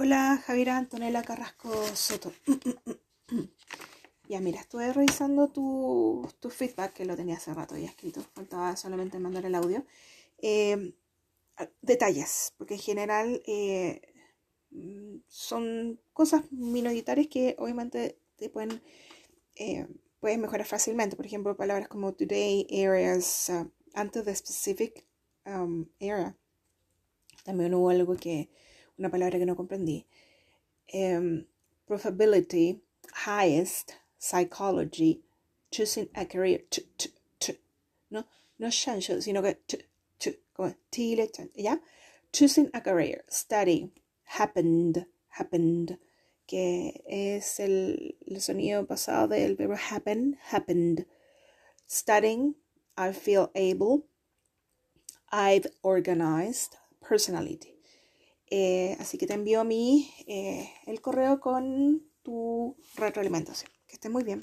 Hola, Javiera Antonella Carrasco Soto. ya, mira, estuve revisando tu, tu, feedback, que lo tenía hace rato ya escrito, faltaba solamente mandar el audio. Eh, detalles, porque en general eh, son cosas minoritarias que obviamente te pueden, eh, mejorar fácilmente. Por ejemplo, palabras como today, areas, uh, antes de specific um, area. También hubo algo que una palabra que no comprendí. Um, highest, psychology, choosing a career, t, t, t, no, no chancho, sino que t, t, como ¿ya? Choosing a career, study, happened, happened, que es el, el sonido pasado del verbo happen, happened. Studying, I feel able, I've organized, personality. Eh, así que te envío mí eh, el correo con tu retroalimentación. Que esté muy bien.